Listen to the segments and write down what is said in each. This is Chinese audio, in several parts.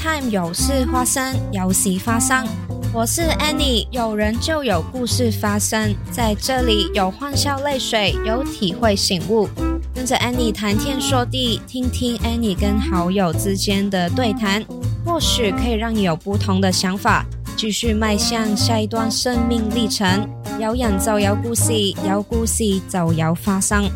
Time 有事发生，有事发生。我是 Annie，有人就有故事发生，在这里有欢笑泪水，有体会醒悟。跟着 Annie 谈天说地，听听 Annie 跟好友之间的对谈，或许可以让你有不同的想法，继续迈向下一段生命历程。有人就有故事，有故事就有发生。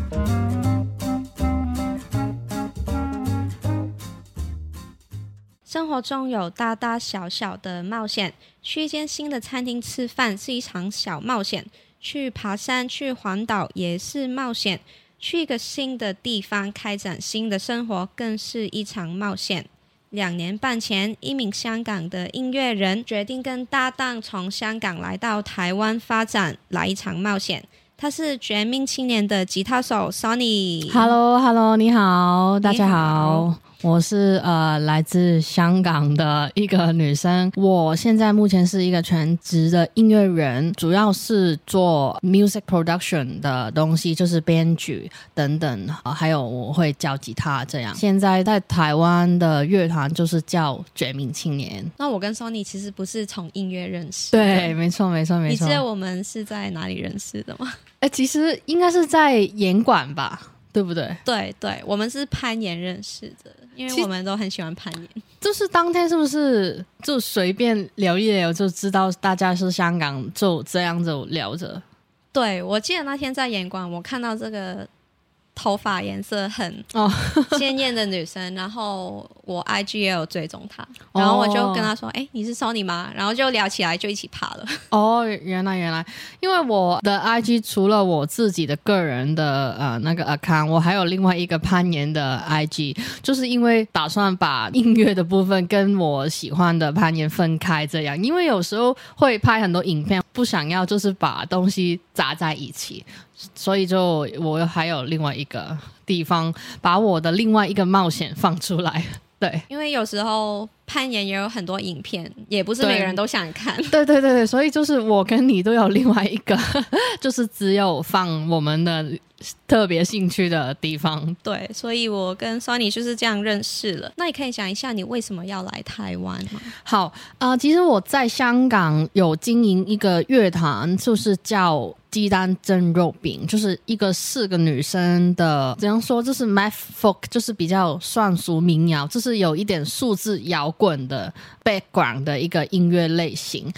活中有大大小小的冒险，去一间新的餐厅吃饭是一场小冒险，去爬山、去环岛也是冒险，去一个新的地方开展新的生活更是一场冒险。两年半前，一名香港的音乐人决定跟搭档从香港来到台湾发展，来一场冒险。他是绝命青年的吉他手 Sonny。Hello，Hello，你好，大家好，好我是呃来自香港的一个女生，我现在目前是一个全职的音乐人，主要是做 music production 的东西，就是编曲等等，呃还有我会教吉他这样。现在在台湾的乐团就是叫绝命青年。那我跟 Sony 其实不是从音乐认识，对，没错，没错，没错你知。道我们是在哪里认识的吗？哎、其实应该是在演馆吧，对不对？对对，我们是攀岩认识的，因为我们都很喜欢攀岩。就是当天是不是就随便聊一聊就知道大家是香港，就这样子聊着？对，我记得那天在演馆，我看到这个头发颜色很哦 鲜艳的女生，然后我 IG 也有追踪她，然后我就跟她说：“哎、你是 Sony 吗？”然后就聊起来，就一起爬了。哦，原来原来，因为我的 IG 除了我自己的个人的呃那个 account，我还有另外一个攀岩的 IG，就是因为打算把音乐的部分跟我喜欢的攀岩分开，这样，因为有时候会拍很多影片，不想要就是把东西砸在一起，所以就我还有另外一个地方把我的另外一个冒险放出来，对。因为有时候攀岩也有很多影片，也不是每个人都想看。对对对对，所以就是我跟你都有另外一个，就是只有放我们的特别兴趣的地方。对，所以我跟 Sony 就是这样认识了。那你可以讲一下你为什么要来台湾吗？好，呃，其实我在香港有经营一个乐团，就是叫鸡蛋蒸肉饼，就是一个四个女生的，怎样说，就是 math folk，就是比较算俗民谣，就是有一点数字摇滚的 background 的一个音乐类型。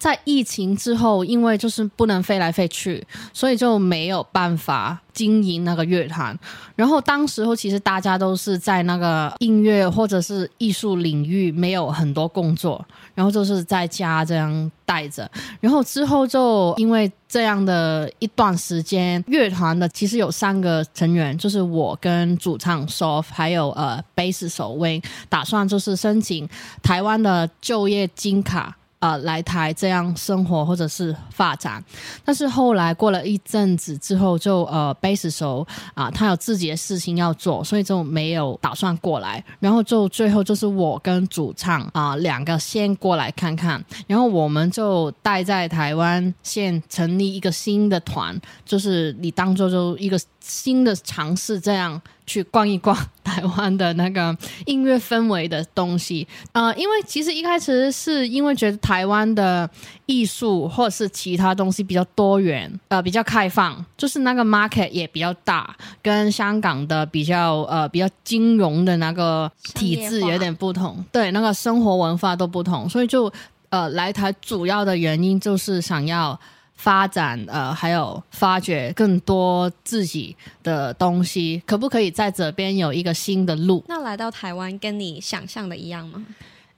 在疫情之后，因为就是不能飞来飞去，所以就没有办法经营那个乐团。然后当时候其实大家都是在那个音乐或者是艺术领域没有很多工作，然后就是在家这样待着。然后之后就因为这样的一段时间，乐团的其实有三个成员，就是我跟主唱 Soft，还有呃贝斯手 Wayne，打算就是申请台湾的就业金卡。呃，来台这样生活或者是发展，但是后来过了一阵子之后就，呃贝斯手啊、他有自己的事情要做，所以就没有打算过来。然后就最后就是我跟主唱啊、两个先过来看看，然后我们就待在台湾，先成立一个新的团，就是你当做就一个新的尝试，这样去逛一逛 台湾的那个音乐氛围的东西。呃，因为其实一开始是因为觉得台湾的艺术或者是其他东西比较多元，呃，比较开放，就是那个 market 也比较大，跟香港的比较呃比较金融的那个体制有点不同，对，那个生活文化都不同，所以就呃来台主要的原因就是想要。发展呃，还有发掘更多自己的东西，可不可以在这边有一个新的路？那来到台湾跟你想象的一样吗？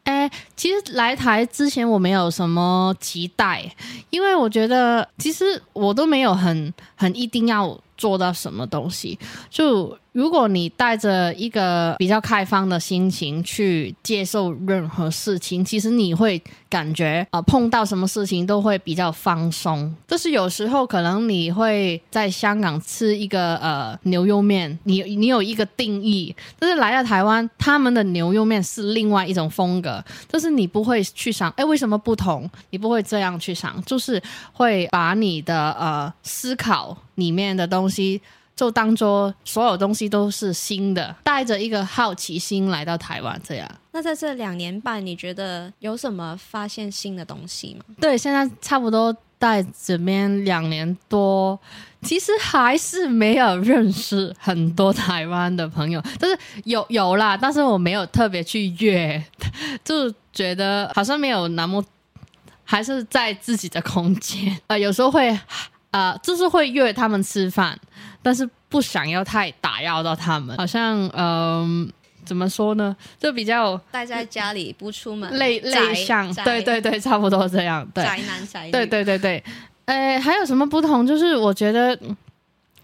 哎，其实来台之前我没有什么期待，因为我觉得其实我都没有很很一定要做到什么东西。就如果你带着一个比较开放的心情去接受任何事情，其实你会感觉呃碰到什么事情都会比较放松。就是有时候可能你会在香港吃一个呃牛肉面，你你有一个定义，但是来到台湾，他们的牛肉面是另外一种风格，就是你不会去想，哎，为什么不同？你不会这样去想，就是会把你的呃思考里面的东西。就当做所有东西都是新的，带着一个好奇心来到台湾这样。那在这两年半，你觉得有什么发现新的东西吗？对，现在差不多在这边两年多，其实还是没有认识很多台湾的朋友，但是有有啦，但是我没有特别去约，就觉得好像没有那么，还是在自己的空间。呃，有时候会呃，就是会约他们吃饭，但是不想要太打扰到他们，好像嗯。怎么说呢？就比较待在家里不出门，类类像，对对对，差不多这样。宅男宅女，对对对对。呃，还有什么不同？就是我觉得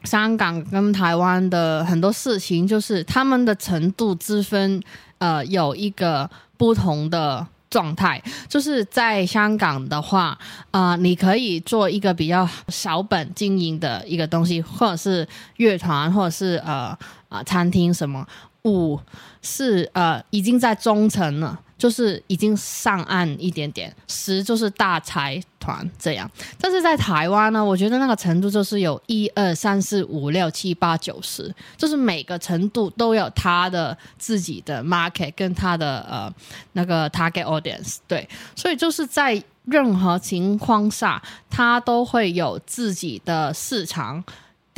香港跟台湾的很多事情，就是他们的程度之分，呃，有一个不同的状态。就是在香港的话，啊，你可以做一个比较小本经营的一个东西，或者是乐团，或者是呃啊餐厅什么。五是呃已经在中层了，就是已经上岸一点点。十就是大财团这样，但是在台湾呢，我觉得那个程度就是有一二三四五六七八九十，就是每个程度都有他的自己的 market 跟他的呃那个 target audience。对，所以就是在任何情况下，他都会有自己的市场。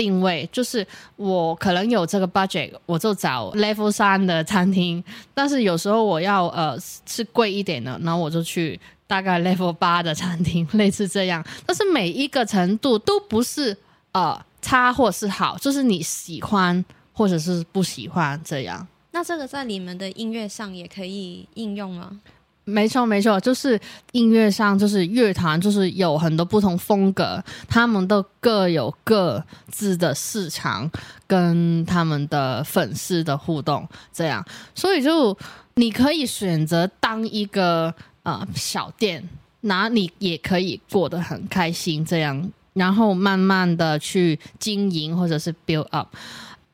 定位就是我可能有这个 budget，我就找 level 三的餐厅。但是有时候我要呃是贵一点的，然后我就去大概 level 八的餐厅，类似这样。但是每一个程度都不是呃差或是好，就是你喜欢或者是不喜欢这样。那这个在你们的音乐上也可以应用吗？没错，没错，就是音乐上，就是乐团，就是有很多不同风格，他们都各有各自的市场跟他们的粉丝的互动，这样，所以就你可以选择当一个呃小店，那你也可以过得很开心，这样，然后慢慢的去经营或者是 build up。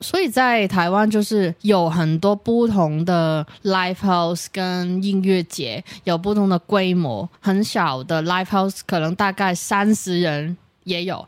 所以在台湾就是有很多不同的 live house 跟音乐节，有不同的规模，很小的 live house 可能大概三十人也有。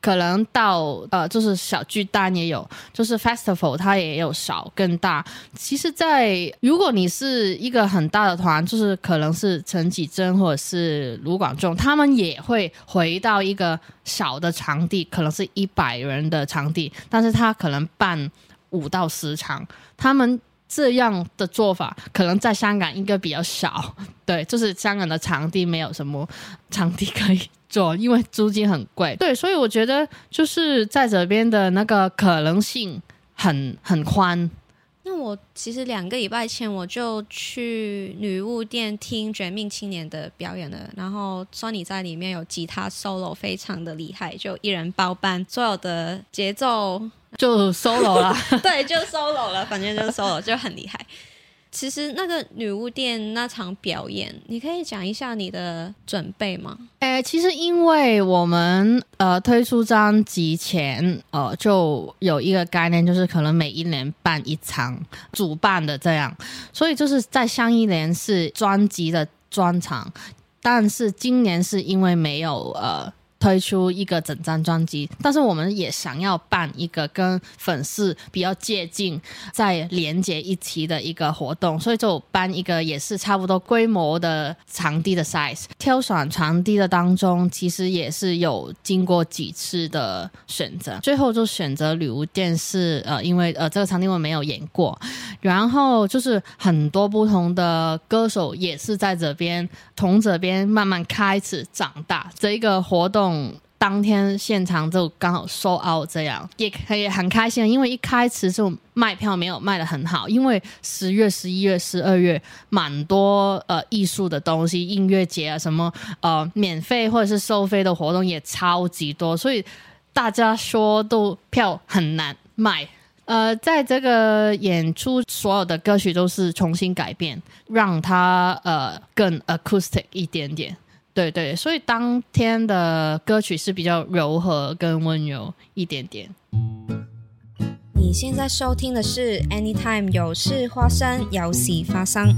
可能到呃，就是小巨蛋也有，就是 festival 它也有少更大。其实，在如果你是一个很大的团，就是可能是陈绮贞或者是卢广仲，他们也会回到一个小的场地，可能是一百人的场地，但是他可能办五到十场。他们这样的做法，可能在香港应该比较少。对，就是香港的场地没有什么场地可以。做，因为租金很贵，对，所以我觉得就是在这边的那个可能性很很宽。那我其实两个礼拜前我就去女巫店听绝命青年的表演了，然后说你在里面有吉他 solo 非常的厉害，就一人包办所有的节奏，就 solo 了，对，就 solo 了，反正就是 solo 就很厉害。其实那个女巫店那场表演，你可以讲一下你的准备吗？诶，其实因为我们呃推出专辑前，呃就有一个概念，就是可能每一年办一场主办的这样，所以就是在上一年是专辑的专场，但是今年是因为没有呃。推出一个整张专辑，但是我们也想要办一个跟粉丝比较接近、再连接一起的一个活动，所以就办一个也是差不多规模的场地的 size。挑选场地的当中，其实也是有经过几次的选择，最后就选择旅游电视。呃，因为呃这个场地我没有演过，然后就是很多不同的歌手也是在这边从这边慢慢开始长大这一个活动。当天现场就刚好收 out，这样也可以很开心，因为一开始就卖票没有卖的很好，因为十月、十一月、十二月蛮多呃艺术的东西、音乐节啊什么呃免费或者是收费的活动也超级多，所以大家说都票很难卖。呃，在这个演出，所有的歌曲都是重新改编，让它呃更 acoustic 一点点。对对，所以当天的歌曲是比较柔和跟温柔一点点。你现在收听的是 Anytime 有事发生，有事发生。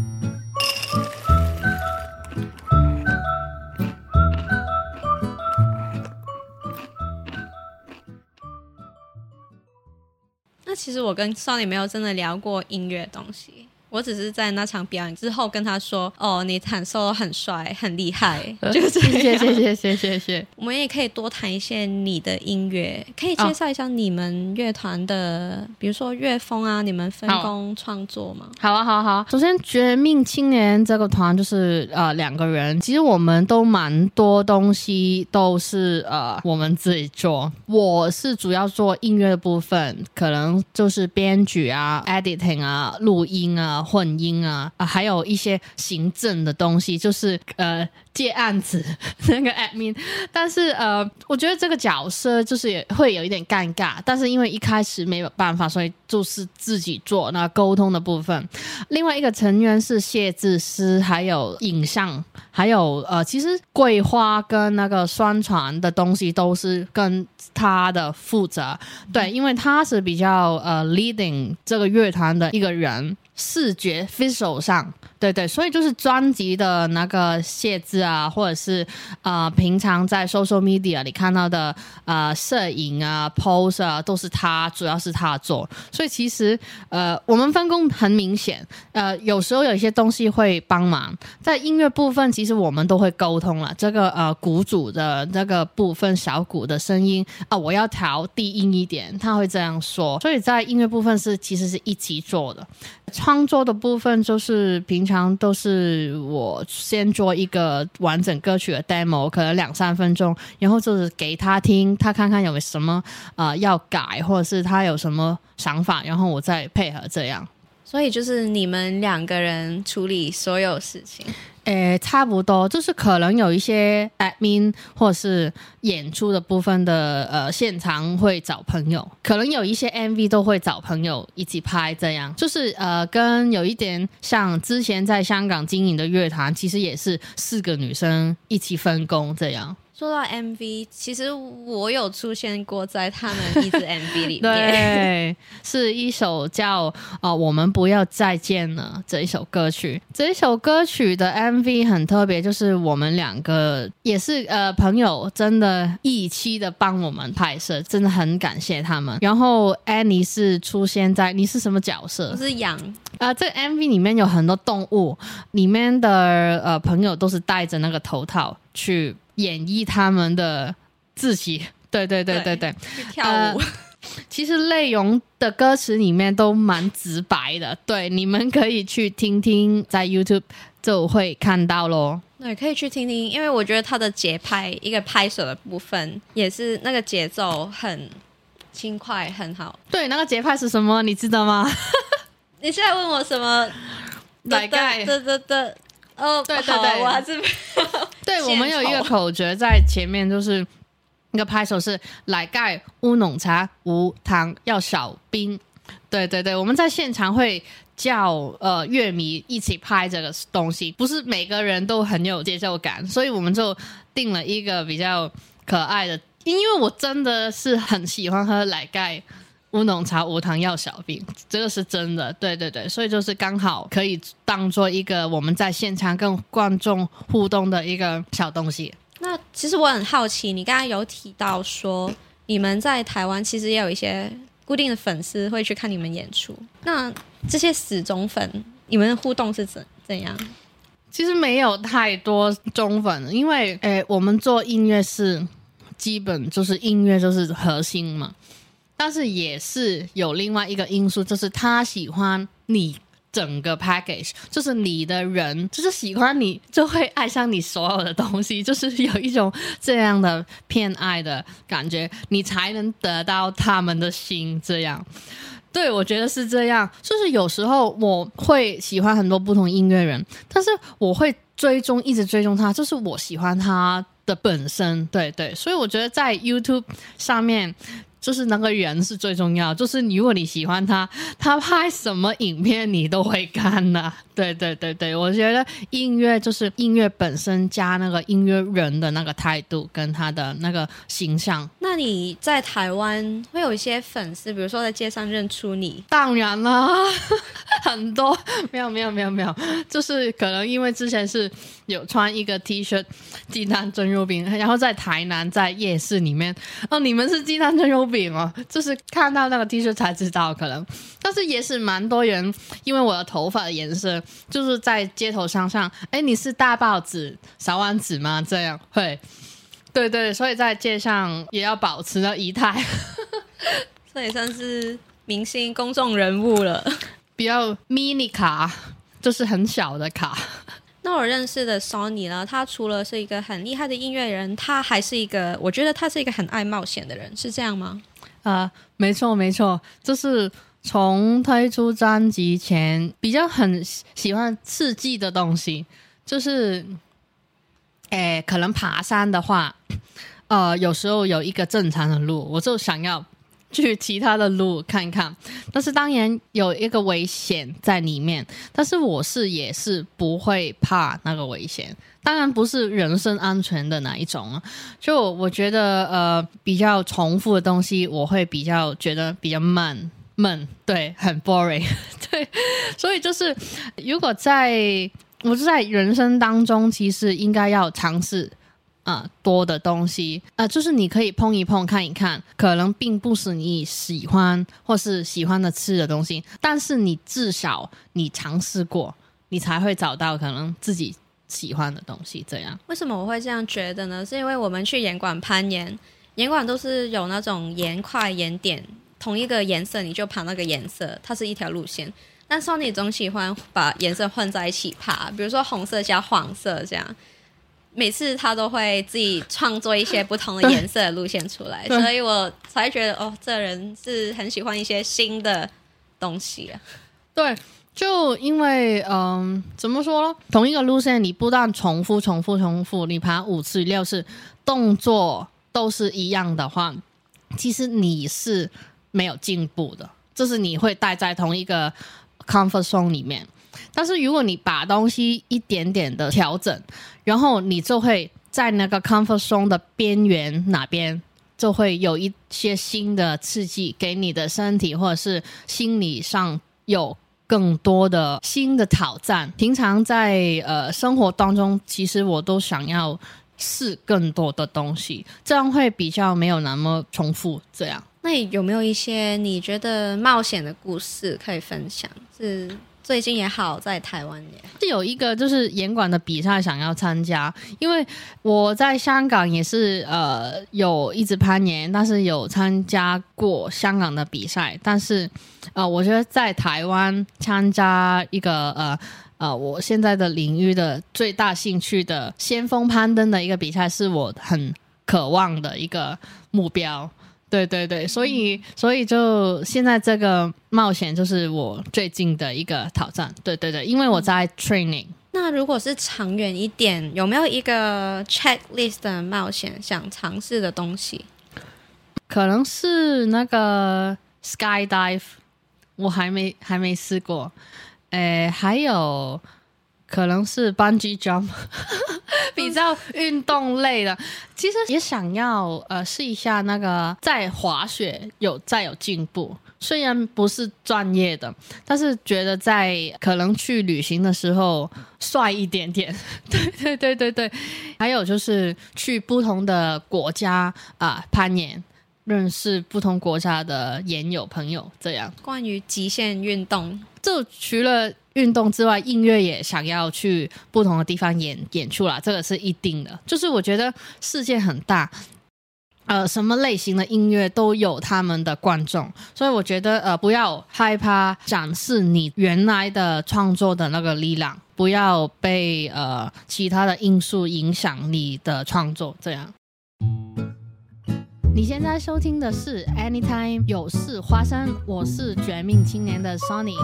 其实我跟少年没有真的聊过音乐东西。我只是在那场表演之后跟他说：“哦，你弹奏很帅，很厉害。”就是。谢谢谢谢谢谢。我们也可以多谈一些你的音乐，可以介绍一下你们乐团的，比如说乐风啊，你们分工创作吗？好啊，好啊，好。首先，绝命青年这个团就是呃两个人，其实我们都蛮多东西都是呃我们自己做。我是主要做音乐的部分，可能就是编曲啊、editing 啊、录音啊。混音啊啊，还有一些行政的东西，就是呃接案子 那个 admin。但是呃，我觉得这个角色就是也会有一点尴尬。但是因为一开始没有办法，所以就是自己做那沟通的部分。另外一个成员是谢志师，还有影像，还有呃，其实桂花跟那个宣传的东西都是跟他的负责。对，因为他是比较呃 leading 这个乐团的一个人。视觉 f i s i c a l 上，对对，所以就是专辑的那个写字啊，或者是呃平常在 social media 里看到的呃摄影啊 pose 啊，都是他，主要是他做。所以其实呃我们分工很明显，呃有时候有一些东西会帮忙，在音乐部分其实我们都会沟通了。这个呃鼓组的那个部分小鼓的声音啊，我要调低音一点，他会这样说。所以在音乐部分是其实是一起做的。创作的部分就是平常都是我先做一个完整歌曲的 demo，可能两三分钟，然后就是给他听，他看看有什么呃要改，或者是他有什么想法，然后我再配合这样。所以就是你们两个人处理所有事情。诶，差不多，就是可能有一些 admin 或是演出的部分的呃，现场会找朋友，可能有一些 MV 都会找朋友一起拍，这样就是呃，跟有一点像之前在香港经营的乐团，其实也是四个女生一起分工这样。说到 MV，其实我有出现过在他们一支 MV 里面，对，是一首叫《啊我们不要再见了》这一首歌曲。这一首歌曲的 MV 很特别，就是我们两个也是呃朋友，真的一期的帮我们拍摄，真的很感谢他们。然后 Annie 是出现在，你是什么角色？我是羊啊。这个 MV 里面有很多动物，里面的呃朋友都是戴着那个头套去。演绎他们的自己，对对对对对，跳舞。其实内容的歌词里面都蛮直白的，对，你们可以去听听，在 YouTube 就会看到咯。对，可以去听听，因为我觉得他的节拍，一个拍手的部分，也是那个节奏很轻快，很好。对，那个节拍是什么？你知道吗？你现在问我什么？大概的的的。哦，对对对，我还是对，我们有一个口诀在前面，就是那个拍手是奶盖乌龙茶无糖要少冰。对对对，我们在现场会叫呃乐迷一起拍这个东西，不是每个人都很有节奏感，所以我们就定了一个比较可爱的，因为我真的是很喜欢喝奶盖。乌龙茶无糖药小饼，这个是真的，对对对，所以就是刚好可以当做一个我们在现场跟观众互动的一个小东西。那其实我很好奇，你刚刚有提到说你们在台湾其实也有一些固定的粉丝会去看你们演出，那这些死忠粉，你们的互动是怎怎样？其实没有太多忠粉，因为诶，我们做音乐是基本就是音乐就是核心嘛。但是也是有另外一个因素，就是他喜欢你整个 package，就是你的人，就是喜欢你，就会爱上你所有的东西，就是有一种这样的偏爱的感觉，你才能得到他们的心。这样，对我觉得是这样。就是有时候我会喜欢很多不同音乐人，但是我会追踪，一直追踪他，就是我喜欢他的本身。对对，所以我觉得在 YouTube 上面。就是那个人是最重要，就是如果你喜欢他，他拍什么影片你都会看的。对对对对，我觉得音乐就是音乐本身加那个音乐人的那个态度跟他的那个形象。那你在台湾会有一些粉丝，比如说在街上认出你？当然了，很多。没有没有没有没有，就是可能因为之前是有穿一个 T 恤鸡蛋蒸肉饼，然后在台南在夜市里面。哦，你们是鸡蛋蒸肉饼哦，就是看到那个 T 恤才知道可能，但是也是蛮多人因为我的头发的颜色，就是在街头上上，哎，你是大报纸小丸子吗？这样会，对对，所以在街上也要保持的仪态，这也算是明星公众人物了。比较 mini 卡，就是很小的卡。那我认识的 Sony 呢，他除了是一个很厉害的音乐人，他还是一个，我觉得他是一个很爱冒险的人，是这样吗？啊，没错没错，就是从推出专辑前，比较很喜欢刺激的东西，就是，诶，可能爬山的话，呃，有时候有一个正常的路，我就想要。去其他的路看看，但是当然有一个危险在里面，但是我是也是不会怕那个危险，当然不是人身安全的那一种啊就我觉得呃比较重复的东西，我会比较觉得比较闷闷，对，很 boring，对，所以就是如果在我是在人生当中，其实应该要尝试。啊，多的东西啊，就是你可以碰一碰、看一看，可能并不是你喜欢或是喜欢的吃的东西，但是你至少你尝试过，你才会找到可能自己喜欢的东西。这样，为什么我会这样觉得呢？是因为我们去岩馆攀岩，岩馆都是有那种岩块、岩点，同一个颜色你就爬那个颜色，它是一条路线。但是你总喜欢把颜色混在一起爬，比如说红色加黄色这样。每次他都会自己创作一些不同的颜色的路线出来，所以我才觉得哦，这人是很喜欢一些新的东西啊。对，就因为嗯，怎么说呢？同一个路线你不断重复、重复、重复，你爬五次、六次，动作都是一样的话，其实你是没有进步的，就是你会待在同一个 comfort zone 里面。但是如果你把东西一点点的调整，然后你就会在那个 comfort zone 的边缘哪边，就会有一些新的刺激给你的身体或者是心理上有更多的新的挑战。平常在呃生活当中，其实我都想要试更多的东西，这样会比较没有那么重复。这样，那有没有一些你觉得冒险的故事可以分享？是？最近也好，在台湾也是有一个就是严管的比赛想要参加，因为我在香港也是呃有一直攀岩，但是有参加过香港的比赛，但是呃我觉得在台湾参加一个呃呃我现在的领域的最大兴趣的先锋攀登的一个比赛，是我很渴望的一个目标。对对对，所以所以就现在这个冒险就是我最近的一个挑战。对对对，因为我在 training。那如果是长远一点，有没有一个 checklist 的冒险想尝试的东西？可能是那个 skydive，我还没还没试过。诶，还有可能是 bungee jump。比较运动类的，其实也想要呃试一下那个在滑雪有再有进步，虽然不是专业的，但是觉得在可能去旅行的时候帅一点点。对对对对对，还有就是去不同的国家啊攀岩，认识不同国家的研友朋友，这样。关于极限运动，就除了。运动之外，音乐也想要去不同的地方演演出啦，这个是一定的。就是我觉得世界很大，呃，什么类型的音乐都有他们的观众，所以我觉得呃，不要害怕展示你原来的创作的那个力量，不要被呃其他的因素影响你的创作。这样。你现在收听的是 Anytime 有事花生，我是绝命青年的 Sony。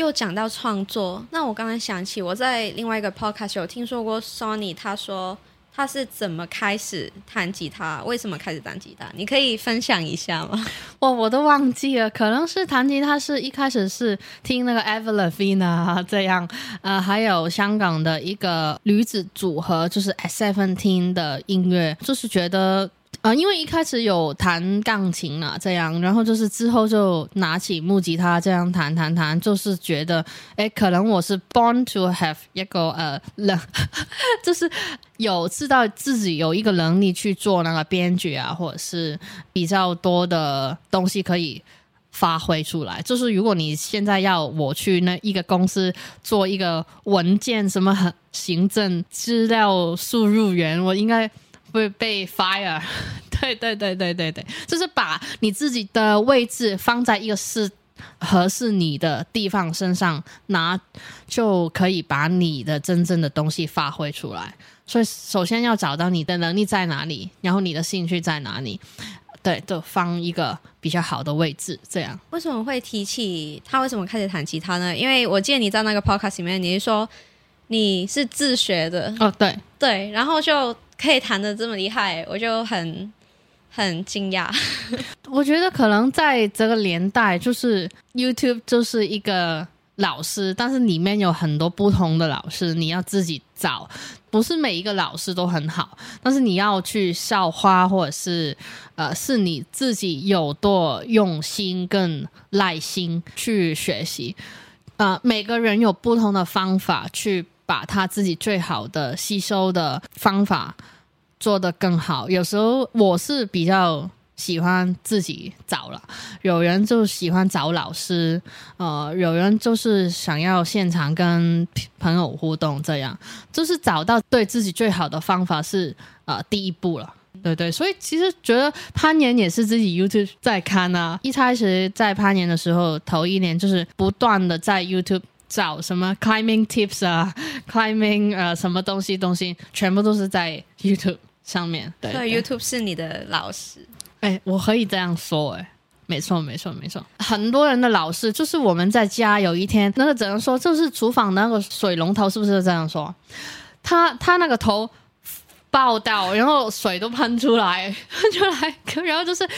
又讲到创作，那我刚刚想起我在另外一个 podcast 有听说过 Sony，他说他是怎么开始弹吉他？为什么开始弹吉他？你可以分享一下吗？我我都忘记了，可能是弹吉他是一开始是听那个 Avril a v i n a 这样，呃，还有香港的一个女子组合，就是 S Seventeen 的音乐，就是觉得。呃，因为一开始有弹钢琴啊，这样，然后就是之后就拿起木吉他这样弹弹弹，就是觉得，哎，可能我是 born to have 一个呃能，就是有知道自己有一个能力去做那个编剧啊，或者是比较多的东西可以发挥出来。就是如果你现在要我去那一个公司做一个文件什么行政资料输入员，我应该。会被 fire，对对对对对对，就是把你自己的位置放在一个适合适你的地方身上，拿就可以把你的真正的东西发挥出来。所以首先要找到你的能力在哪里，然后你的兴趣在哪里，对，就放一个比较好的位置。这样为什么会提起他为什么开始弹吉他呢？因为我记得你在那个 podcast 里面，你是说你是自学的哦，对对，然后就。可以弹的这么厉害，我就很很惊讶。我觉得可能在这个年代，就是 YouTube 就是一个老师，但是里面有很多不同的老师，你要自己找，不是每一个老师都很好，但是你要去校花，或者是呃，是你自己有多用心、更耐心去学习。呃，每个人有不同的方法去。把他自己最好的吸收的方法做得更好。有时候我是比较喜欢自己找了，有人就喜欢找老师，呃，有人就是想要现场跟朋友互动，这样就是找到对自己最好的方法是呃第一步了。对对，所以其实觉得攀岩也是自己 YouTube 在看啊。一开始在攀岩的时候，头一年就是不断的在 YouTube。找什么 climbing tips 啊，climbing 呃什么东西东西，全部都是在 YouTube 上面。对，YouTube 是你的老师。哎，我可以这样说，哎，没错没错没错。很多人的老师就是我们在家有一天，那个只能说就是厨房那个水龙头，是不是这样说？他他那个头。报道，然后水都喷出来，喷出来，然后就是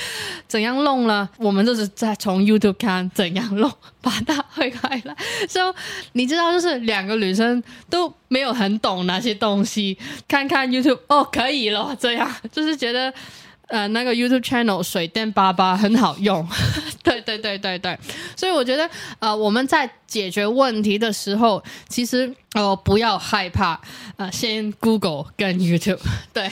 怎样弄了？我们就是在从 YouTube 看怎样弄，把它推开来。所以你知道，就是两个女生都没有很懂那些东西，看看 YouTube 哦，可以了，这样就是觉得。呃，那个 YouTube channel 水电爸爸很好用，对对对对对，所以我觉得呃，我们在解决问题的时候，其实哦不要害怕，呃，先 Google 跟 YouTube，对，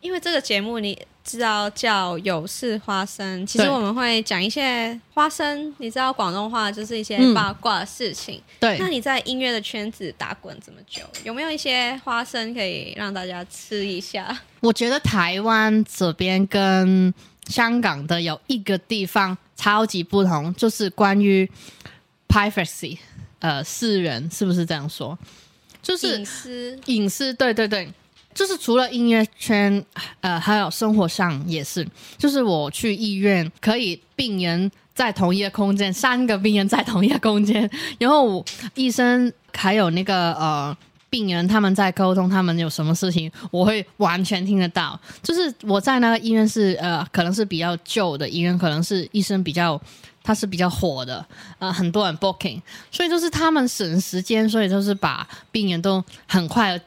因为这个节目你。知道叫有事花生，其实我们会讲一些花生。你知道广东话就是一些八卦的事情。对，那你在音乐的圈子打滚这么久，有没有一些花生可以让大家吃一下？我觉得台湾这边跟香港的有一个地方超级不同，就是关于 privacy，呃，私人是不是这样说？就是隐私，隐私，对对对。就是除了音乐圈，呃，还有生活上也是。就是我去医院，可以病人在同一个空间，三个病人在同一个空间，然后医生还有那个呃病人他们在沟通，他们有什么事情，我会完全听得到。就是我在那个医院是呃，可能是比较旧的医院，可能是医生比较他是比较火的，呃，很多人 booking，所以就是他们省时间，所以就是把病人都很快。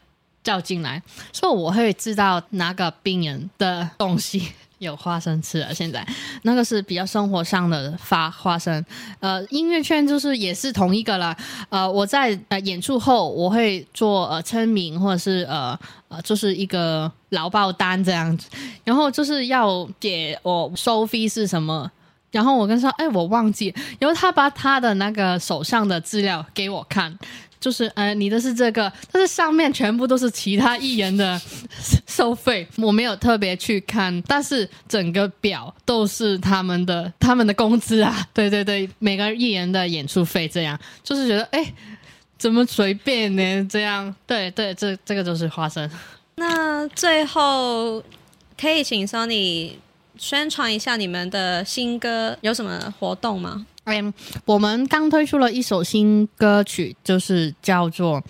叫进来，所以我会知道哪个病人的东西有花生吃了。现在那个是比较生活上的发花生。呃，音乐圈就是也是同一个了。呃，我在呃演出后，我会做呃签名或者是呃呃就是一个劳报单这样子，然后就是要给我收费是什么，然后我跟他说，哎，我忘记，然后他把他的那个手上的资料给我看。就是呃，你的是这个，但是上面全部都是其他艺人的收费，我没有特别去看，但是整个表都是他们的他们的工资啊，对对对，每个艺人的演出费这样，就是觉得哎，怎么随便呢？这样，对对，这这个就是花生。那最后可以请 Sony 宣传一下你们的新歌，有什么活动吗？嗯，我们刚推出了一首新歌曲，就是叫做《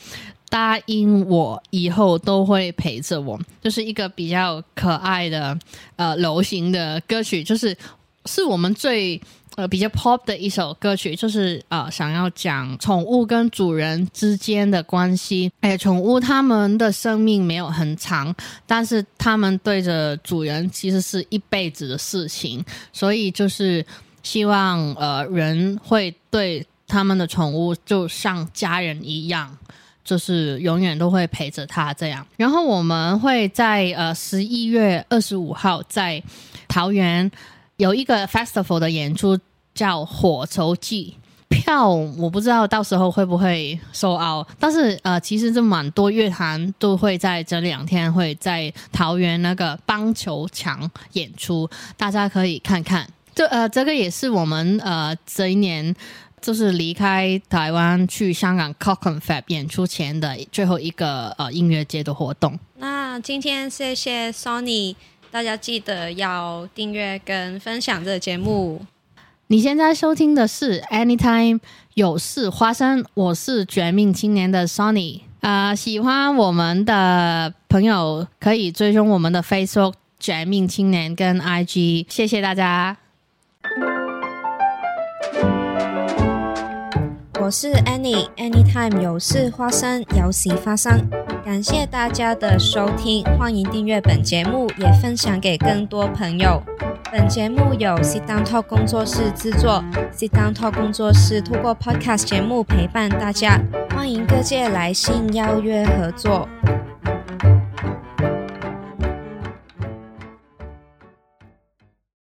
答应我以后都会陪着我，就是一个比较可爱的呃流行的歌曲，就是是我们最呃比较 pop 的一首歌曲，就是呃想要讲宠物跟主人之间的关系。哎，宠物它们的生命没有很长，但是它们对着主人其实是一辈子的事情，所以就是希望呃人会对他们的宠物就像家人一样。就是永远都会陪着他这样，然后我们会在呃十一月二十五号在桃园有一个 festival 的演出，叫火球季。票我不知道到时候会不会收 out，但是呃其实这蛮多乐团都会在这两天会在桃园那个棒球场演出，大家可以看看。这呃这个也是我们呃这一年。就是离开台湾去香港 Cockon Fab 演出前的最后一个呃音乐节的活动。那今天谢谢 Sony，大家记得要订阅跟分享这个节目。你现在收听的是 Anytime 有事花生，我是绝命青年的 Sony。啊，喜欢我们的朋友可以追踪我们的 Facebook 绝命青年跟 IG。谢谢大家。我是 Annie，Anytime 有事发生，有喜发生。感谢大家的收听，欢迎订阅本节目，也分享给更多朋友。本节目由 Sit Down Talk 工作室制作，Sit Down Talk 工作室通过 Podcast 节目陪伴大家，欢迎各界来信邀约合作。